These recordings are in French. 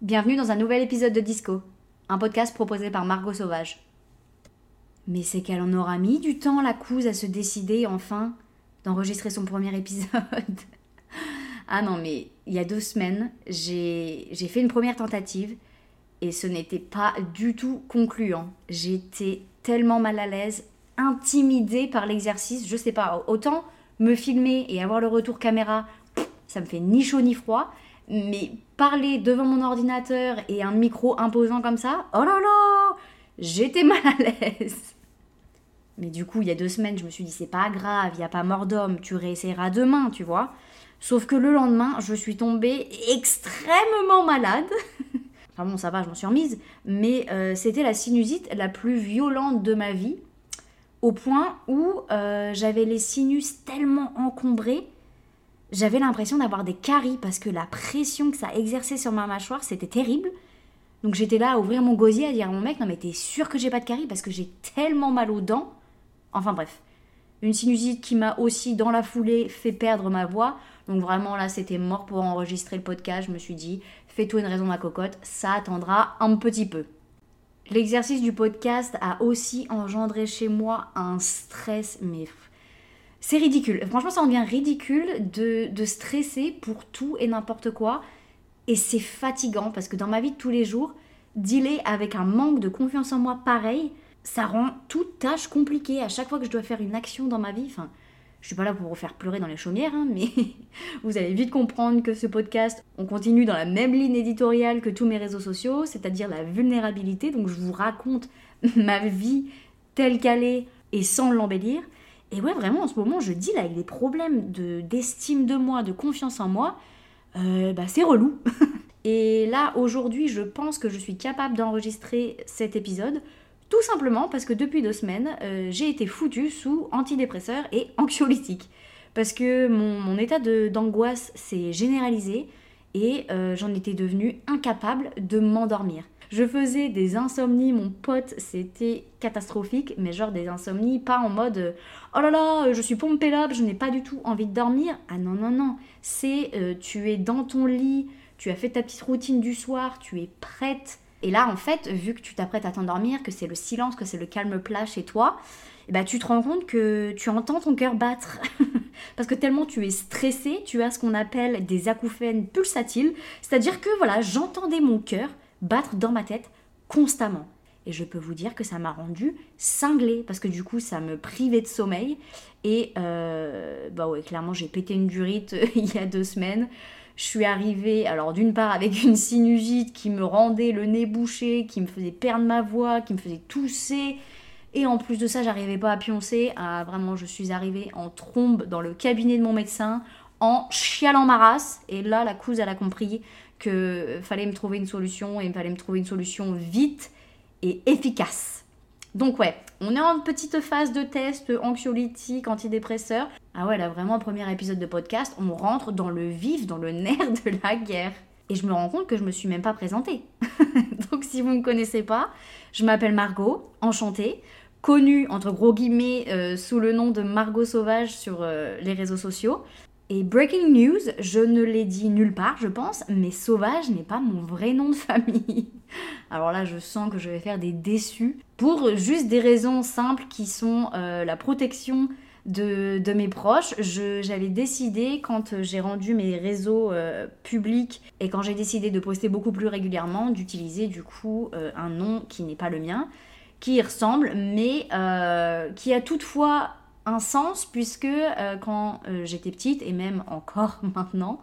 Bienvenue dans un nouvel épisode de Disco, un podcast proposé par Margot Sauvage. Mais c'est qu'elle en aura mis du temps, la couse, à se décider enfin d'enregistrer son premier épisode. ah non, mais il y a deux semaines, j'ai fait une première tentative et ce n'était pas du tout concluant. J'étais tellement mal à l'aise, intimidée par l'exercice, je sais pas, autant me filmer et avoir le retour caméra, ça me fait ni chaud ni froid, mais parler devant mon ordinateur et un micro imposant comme ça, oh là là, j'étais mal à l'aise. Mais du coup, il y a deux semaines, je me suis dit, c'est pas grave, il n'y a pas mort d'homme, tu réessayeras demain, tu vois. Sauf que le lendemain, je suis tombée extrêmement malade. enfin bon, ça va, je m'en suis remise. Mais euh, c'était la sinusite la plus violente de ma vie. Au point où euh, j'avais les sinus tellement encombrés, j'avais l'impression d'avoir des caries parce que la pression que ça exerçait sur ma mâchoire, c'était terrible. Donc j'étais là à ouvrir mon gosier à dire à mon mec, non mais t'es sûr que j'ai pas de caries parce que j'ai tellement mal aux dents? Enfin bref, une sinusite qui m'a aussi dans la foulée fait perdre ma voix. Donc vraiment là c'était mort pour enregistrer le podcast. Je me suis dit, fais-toi une raison ma cocotte, ça attendra un petit peu. L'exercice du podcast a aussi engendré chez moi un stress, mais c'est ridicule. Franchement ça en devient ridicule de, de stresser pour tout et n'importe quoi. Et c'est fatigant parce que dans ma vie de tous les jours, dealer avec un manque de confiance en moi pareil, ça rend toute tâche compliquée. À chaque fois que je dois faire une action dans ma vie, enfin, je suis pas là pour vous faire pleurer dans les chaumières, hein, mais vous allez vite comprendre que ce podcast, on continue dans la même ligne éditoriale que tous mes réseaux sociaux, c'est-à-dire la vulnérabilité. Donc je vous raconte ma vie telle qu'elle est et sans l'embellir. Et ouais, vraiment, en ce moment, je dis là, avec des problèmes d'estime de, moi, de confiance en moi, euh, bah, c'est relou. et là, aujourd'hui, je pense que je suis capable d'enregistrer cet épisode tout simplement parce que depuis deux semaines, euh, j'ai été foutue sous antidépresseurs et anxiolytiques. Parce que mon, état d'angoisse s'est généralisé et euh, j'en étais devenue incapable de m'endormir. Je faisais des insomnies, mon pote, c'était catastrophique, mais genre des insomnies, pas en mode euh, oh là là, je suis pompée là, je n'ai pas du tout envie de dormir. Ah non, non, non, c'est tu es dans ton lit, tu as fait ta petite routine du soir, tu es prête et là, en fait, vu que tu t'apprêtes à t'endormir, que c'est le silence, que c'est le calme plat chez toi, eh ben, tu te rends compte que tu entends ton cœur battre. Parce que tellement tu es stressé, tu as ce qu'on appelle des acouphènes pulsatiles. C'est-à-dire que voilà, j'entendais mon cœur battre dans ma tête constamment. Et je peux vous dire que ça m'a rendu cinglée parce que du coup ça me privait de sommeil. Et euh, bah ouais, clairement j'ai pété une durite il y a deux semaines. Je suis arrivée, alors d'une part avec une sinusite qui me rendait le nez bouché, qui me faisait perdre ma voix, qui me faisait tousser. Et en plus de ça, j'arrivais pas à pioncer. Vraiment, je suis arrivée en trombe dans le cabinet de mon médecin, en chialant ma race. Et là, la couse, elle a compris que fallait me trouver une solution et il fallait me trouver une solution vite et efficace. Donc ouais, on est en petite phase de test anxiolytique, antidépresseur. Ah ouais, là vraiment, premier épisode de podcast, on rentre dans le vif, dans le nerf de la guerre. Et je me rends compte que je me suis même pas présentée. Donc si vous ne me connaissez pas, je m'appelle Margot, enchantée, connue entre gros guillemets euh, sous le nom de Margot Sauvage sur euh, les réseaux sociaux. Et breaking news, je ne l'ai dit nulle part, je pense, mais Sauvage n'est pas mon vrai nom de famille. Alors là, je sens que je vais faire des déçus pour juste des raisons simples qui sont euh, la protection de, mes proches. J'avais décidé, quand j'ai rendu mes réseaux euh, publics et quand j'ai décidé de poster beaucoup plus régulièrement, d'utiliser du coup euh, un nom qui n'est pas le mien, qui y ressemble, mais qui a toutefois un sens puisque quand j'étais petite et même encore maintenant,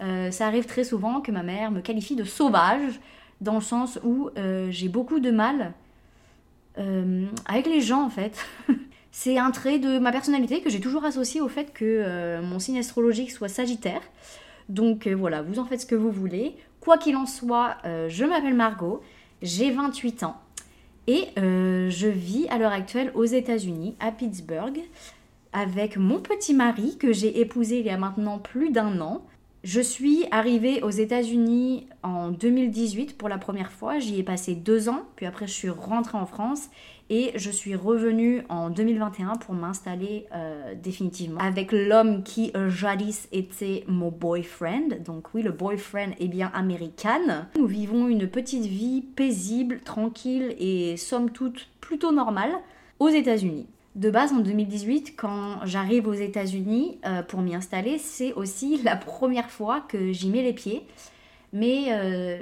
ça arrive très souvent que ma mère me qualifie de sauvage dans le sens où euh, j'ai beaucoup de mal euh, avec les gens en fait. c'est un trait de ma personnalité que j'ai toujours associé au fait que euh, mon signe astrologique soit Sagittaire. Donc voilà, vous en faites ce que vous voulez. Quoi qu'il en soit, je m'appelle Margot, j'ai 28 ans et je vis à l'heure actuelle aux États-Unis, à Pittsburgh, avec mon petit mari que j'ai épousé il y a maintenant plus d'un an. Je suis arrivée aux États-Unis en 2018 pour la première fois. J'y ai passé deux ans, puis après je suis rentrée en France et je suis revenue en 2021 pour m'installer euh, définitivement avec l'homme qui euh, jadis était mon boyfriend. Donc oui, le boyfriend est bien américain. Nous vivons une petite vie paisible, tranquille et somme toute plutôt normale aux États-Unis de base en 2018, quand j'arrive aux États-Unis euh, pour m'y installer, c'est aussi la première fois que j'y mets les pieds. Mais euh,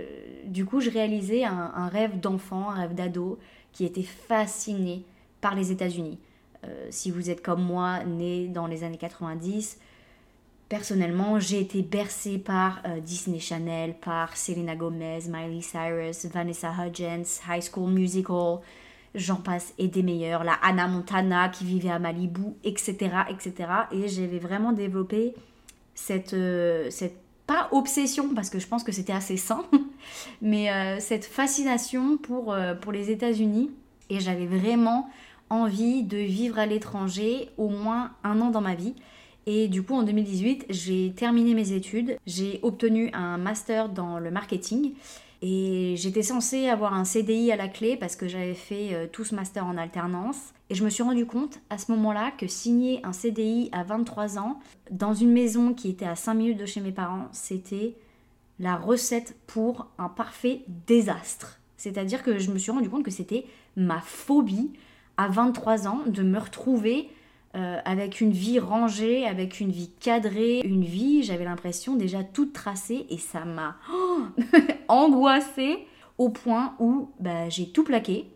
du coup, je réalisais un, rêve d'enfant, un rêve d'ado, qui était fasciné par les États-Unis. Euh, si vous êtes comme moi, né dans les années 90, personnellement, j'ai été bercée par Disney Channel, par Selena Gomez, Miley Cyrus, Vanessa Hudgens, High School Musical, j'en passe et des meilleurs, la Anna Montana qui vivait à Malibu, etc. etc. Et j'avais vraiment développé cette, euh, cette, pas obsession, parce que je pense que c'était assez sain, mais euh, cette fascination pour, euh, pour les États-Unis. Et j'avais vraiment envie de vivre à l'étranger au moins un an dans ma vie. Et du coup, en 2018, j'ai terminé mes études, j'ai obtenu un master dans le marketing et j'étais censée avoir un CDI à la clé parce que j'avais fait euh, tout ce master en alternance. Et je me suis rendu compte à ce moment-là que signer un CDI à 23 ans dans une maison qui était à 5 minutes de chez mes parents, c'était la recette pour un parfait désastre. C'est-à-dire que je me suis rendu compte que c'était ma phobie à 23 ans de me retrouver euh, avec une vie rangée, avec une vie cadrée, une vie, j'avais l'impression déjà toute tracée et ça m'a angoissée au point où bah, j'ai tout plaqué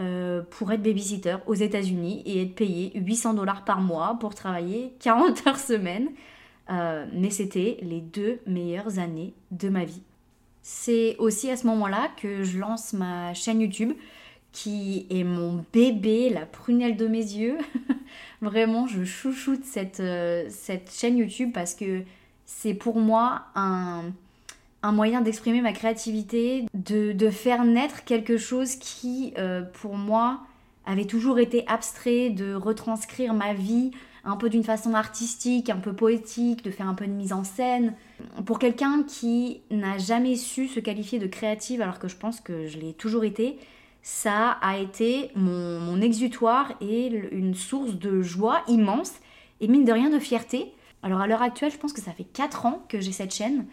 euh, pour être babysitter aux États-Unis et être payé 800 dollars par mois pour travailler 40 heures semaine. Euh, mais c'était les deux meilleures années de ma vie. C'est aussi à ce moment-là que je lance ma chaîne YouTube qui est mon bébé, la prunelle de mes yeux. Vraiment, je chouchoute cette, euh, cette chaîne YouTube parce que c'est pour moi un, moyen d'exprimer ma créativité, de, faire naître quelque chose qui, euh, pour moi, avait toujours été abstrait, de retranscrire ma vie un peu d'une façon artistique, un peu poétique, de faire un peu de mise en scène. Pour quelqu'un qui n'a jamais su se qualifier de créative, alors que je pense que je l'ai toujours été, ça a été mon, exutoire et une source de joie immense et mine de rien de fierté. Alors à l'heure actuelle, je pense que ça fait 4 ans que j'ai cette chaîne.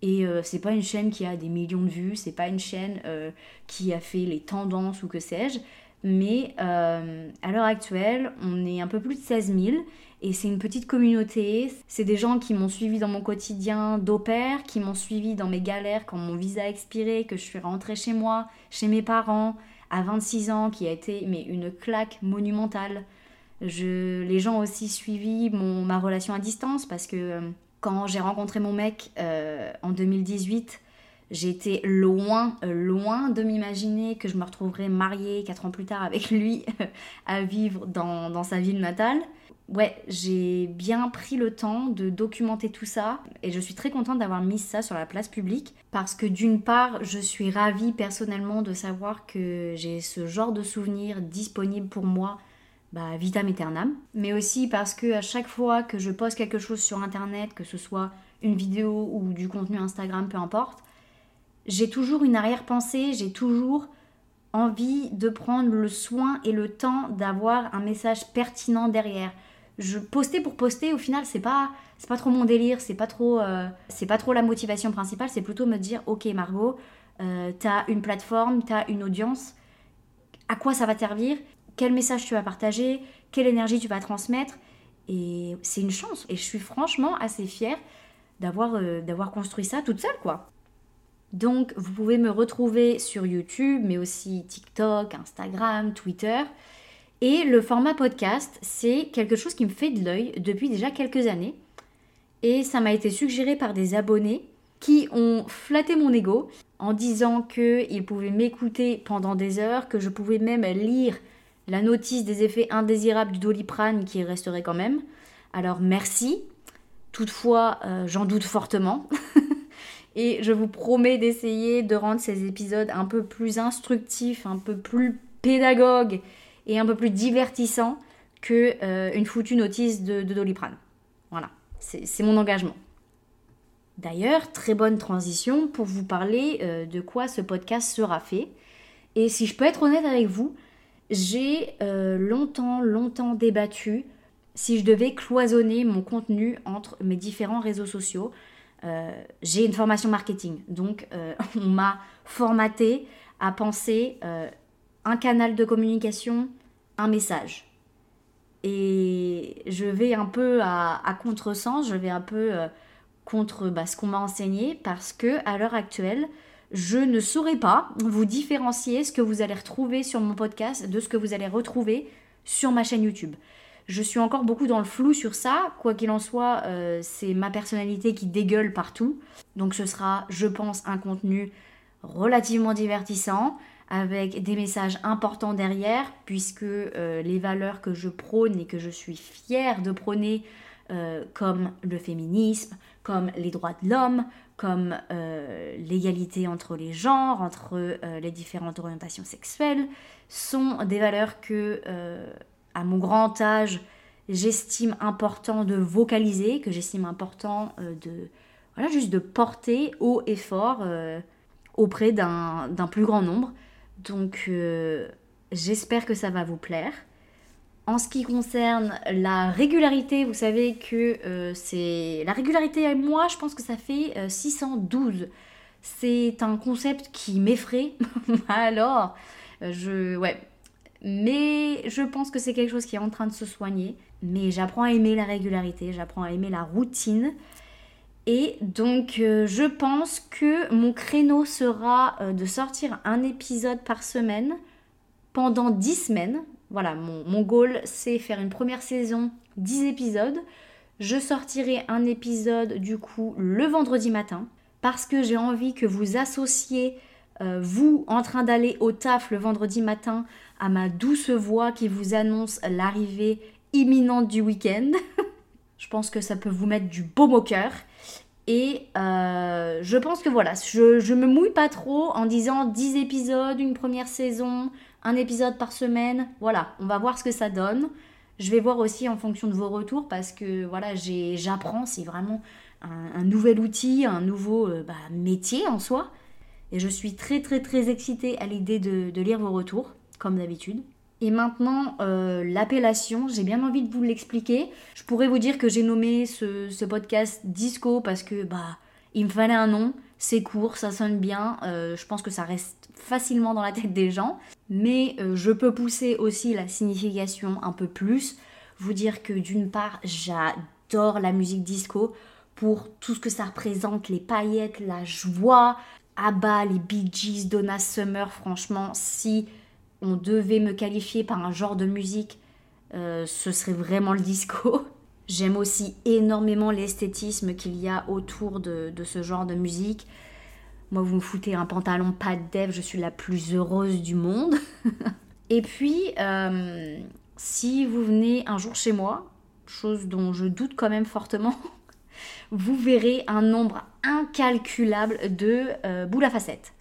Et euh, c'est pas une chaîne qui a des millions de vues, c'est pas une chaîne euh, qui a fait les tendances ou que sais-je. Mais euh, à l'heure actuelle, on est un peu plus de 16 000 et c'est une petite communauté. C'est des gens qui m'ont suivi dans mon quotidien d'au pair, qui m'ont suivi dans mes galères quand mon visa a expiré, que je suis rentrée chez moi, chez mes parents, à 26 ans qui a été mais une claque monumentale. Je, les gens ont aussi suivi mon, ma relation à distance parce que euh, quand j'ai rencontré mon mec euh, en 2018, j'étais loin, loin de m'imaginer que je me retrouverais mariée 4 ans plus tard avec lui à vivre dans, dans sa ville natale. Ouais, j'ai bien pris le temps de documenter tout ça et je suis très contente d'avoir mis ça sur la place publique parce que d'une part, je suis ravie personnellement de savoir que j'ai ce genre de souvenirs disponibles pour moi bah, vitam aeternam, mais aussi parce que à chaque fois que je poste quelque chose sur internet, que ce soit une vidéo ou du contenu Instagram, peu importe, j'ai toujours une arrière-pensée, j'ai toujours envie de prendre le soin et le temps d'avoir un message pertinent derrière je postais pour poster au final c'est pas c'est pas trop mon délire c'est pas trop euh, c'est pas trop la motivation principale c'est plutôt me dire ok Margot euh, t'as une plateforme t'as une audience à quoi ça va servir quel message tu vas partager quelle énergie tu vas transmettre et c'est une chance et je suis franchement assez fière d'avoir euh, d'avoir construit ça toute seule quoi. Donc vous pouvez me retrouver sur YouTube mais aussi TikTok Instagram Twitter et le format podcast, c'est quelque chose qui me fait de l'œil depuis déjà quelques années. Et ça m'a été suggéré par des abonnés qui ont flatté mon ego en disant qu'ils pouvaient m'écouter pendant des heures, que je pouvais même lire la notice des effets indésirables du doliprane qui resterait quand même. Alors merci. Toutefois, euh, j'en doute fortement. Et je vous promets d'essayer de rendre ces épisodes un peu plus instructifs, un peu plus pédagogues et un peu plus divertissant que euh, foutue notice de, Doliprane. Voilà, c'est mon engagement. D'ailleurs, très bonne transition pour vous parler euh, de quoi ce podcast sera fait. Et si je peux être honnête avec vous, j'ai euh, longtemps, longtemps débattu si je devais cloisonner mon contenu entre mes différents réseaux sociaux. J'ai une formation marketing, donc on m'a formaté à penser un canal de communication, un message. Et je vais un peu à, contresens, je vais un peu contre bah, ce qu'on m'a enseigné parce que à l'heure actuelle, je ne saurais pas vous différencier ce que vous allez retrouver sur mon podcast de ce que vous allez retrouver sur ma chaîne YouTube. Je suis encore beaucoup dans le flou sur ça. Quoi qu'il en soit, euh, c'est ma personnalité qui dégueule partout. Donc ce sera, je pense, un contenu relativement divertissant, avec des messages importants derrière, puisque euh, les valeurs que je prône et que je suis fière de prôner, euh, comme le féminisme, comme les droits de l'homme, comme euh, l'égalité entre les genres, entre les différentes orientations sexuelles, sont des valeurs que, à mon grand âge, j'estime important de vocaliser, que j'estime important de, voilà, juste de porter haut et fort auprès d'un plus grand nombre. Donc, j'espère que ça va vous plaire. En ce qui concerne la régularité, vous savez que euh, c'est. La régularité, moi, je pense que ça fait 612. Euh, c'est un concept qui m'effraie. Alors, euh, je. Ouais. Mais je pense que c'est quelque chose qui est en train de se soigner. Mais j'apprends à aimer la régularité, j'apprends à aimer la routine. Et donc, je pense que mon créneau sera de sortir un épisode par semaine pendant 10 semaines. Voilà, mon, goal, c'est faire une première saison, 10 épisodes. Je sortirai un épisode du coup le vendredi matin parce que j'ai envie que vous associez euh, vous en train d'aller au taf le vendredi matin à ma douce voix qui vous annonce l'arrivée imminente du week-end. je pense que ça peut vous mettre du baume au cœur. Et euh, je pense que voilà, je, je me mouille pas trop en disant 10 épisodes, une première saison, un épisode par semaine. Voilà, on va voir ce que ça donne. Je vais voir aussi en fonction de vos retours parce que voilà, j'apprends, c'est vraiment un, nouvel outil, un nouveau euh, bah, métier en soi. Et je suis très très très excitée à l'idée de, lire vos retours, comme d'habitude. Et maintenant, euh, l'appellation, j'ai bien envie de vous l'expliquer. Je pourrais vous dire que j'ai nommé ce, podcast Disco parce que bah il me fallait un nom. C'est court, ça sonne bien, euh, je pense que ça reste facilement dans la tête des gens, mais euh, je peux pousser aussi la signification un peu plus, vous dire que d'une part j'adore la musique disco pour tout ce que ça représente, les paillettes, la joie, Abba, les Bee Gees, Donna Summer, franchement, si on devait me qualifier par un genre de musique, euh, ce serait vraiment le disco. J'aime aussi énormément l'esthétisme qu'il y a autour de, ce genre de musique. Moi, vous me foutez un pantalon pas de dev, je suis la plus heureuse du monde. Et puis, euh, si vous venez un jour chez moi, chose dont je doute quand même fortement, vous verrez un nombre incalculable de euh, boules à facettes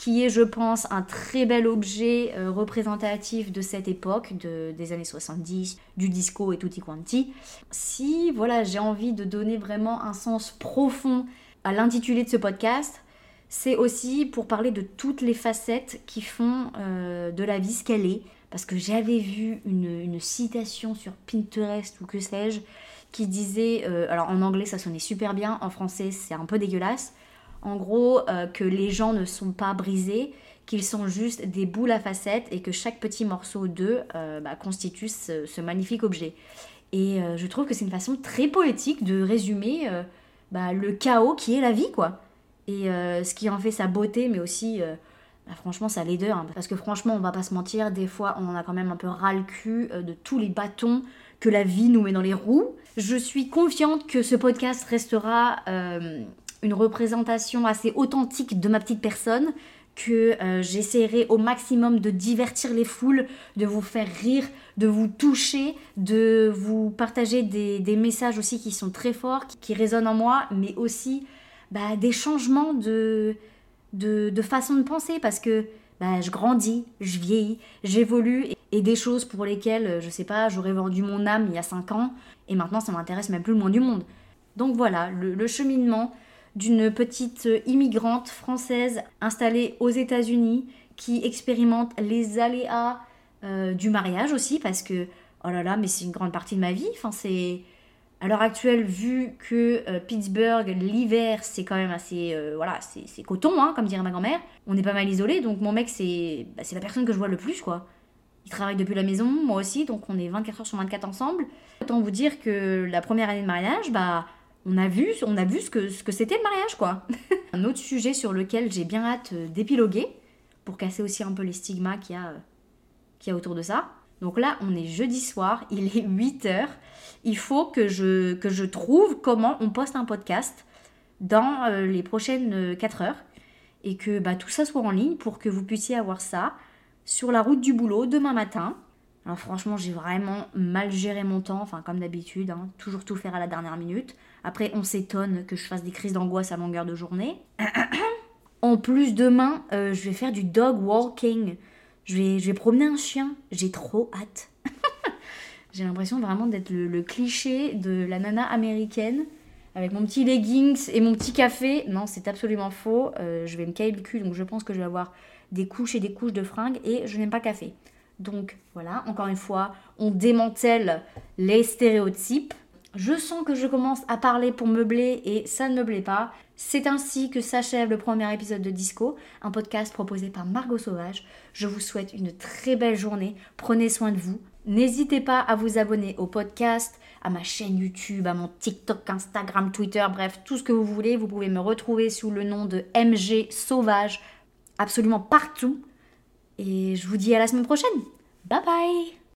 qui est, je pense, un très bel objet euh, représentatif de cette époque, de, des années 70, du disco et tutti quanti. Si, voilà, j'ai envie de donner vraiment un sens profond à l'intitulé de ce podcast, c'est aussi pour parler de toutes les facettes qui font euh, de la vie ce qu'elle est. Parce que j'avais vu une, citation sur Pinterest ou que sais-je qui disait, euh, alors en anglais ça sonnait super bien, en français c'est un peu dégueulasse, en gros, euh, que les gens ne sont pas brisés, qu'ils sont juste des boules à facettes et que chaque petit morceau d'eux euh, bah, constitue ce, magnifique objet. Et euh, je trouve que c'est une façon très poétique de résumer bah, le chaos qui est la vie, quoi. Et ce qui en fait sa beauté, mais aussi, bah, franchement, sa laideur. Hein. parce que franchement, on va pas se mentir, des fois, on en a quand même un peu ras le cul de tous les bâtons que la vie nous met dans les roues. Je suis confiante que ce podcast restera une représentation assez authentique de ma petite personne, que euh, j'essaierai au maximum de divertir les foules, de vous faire rire, de vous toucher, de vous partager des, messages aussi qui sont très forts, qui, résonnent en moi, mais aussi bah, des changements de, de, façon de penser, parce que bah, je grandis, je vieillis, j'évolue, et, des choses pour lesquelles, je sais pas, j'aurais vendu mon âme il y a 5 ans, et maintenant ça m'intéresse même plus le moins du monde. Donc voilà, le cheminement d'une petite immigrante française installée aux États-Unis qui expérimente les aléas euh, du mariage aussi parce que oh là là mais c'est une grande partie de ma vie. Enfin c'est à l'heure actuelle vu que euh, Pittsburgh l'hiver c'est quand même assez euh, voilà c'est coton hein, comme dirait ma grand-mère. On est pas mal isolé donc mon mec c'est bah, c'est la personne que je vois le plus quoi. Il travaille depuis la maison moi aussi donc on est 24 heures sur 24 ensemble. Autant vous dire que la première année de mariage bah on a vu, on a vu ce que, ce que c'était le mariage, quoi. un autre sujet sur lequel j'ai bien hâte d'épiloguer, pour casser aussi un peu les stigmas qu'il y a qu'il y a autour de ça. Donc là, on est jeudi soir, il est 8h. Il faut que je, que je trouve comment on poste un podcast dans euh, les prochaines 4 euh, heures et que bah, tout ça soit en ligne pour que vous puissiez avoir ça sur la route du boulot demain matin. Alors franchement, j'ai vraiment mal géré mon temps, enfin comme d'habitude, hein, toujours tout faire à la dernière minute. Après, on s'étonne que je fasse des crises d'angoisse à longueur de journée. en plus, demain, euh, je vais faire du dog walking. Je vais, promener un chien. J'ai trop hâte. J'ai l'impression vraiment d'être le, cliché de la nana américaine avec mon petit leggings et mon petit café. Non, c'est absolument faux. Euh, je vais me cailler le cul, donc je pense que je vais avoir des couches et des couches de fringues et je n'aime pas café. Donc voilà, encore une fois, on démantèle les stéréotypes. Je sens que je commence à parler pour meubler et ça ne me plaît pas. C'est ainsi que s'achève le premier épisode de Disco, un podcast proposé par Margot Sauvage. Je vous souhaite une très belle journée, prenez soin de vous. N'hésitez pas à vous abonner au podcast, à ma chaîne YouTube, à mon TikTok, Instagram, Twitter, bref, tout ce que vous voulez. Vous pouvez me retrouver sous le nom de MG Sauvage absolument partout. Et je vous dis à la semaine prochaine. Bye bye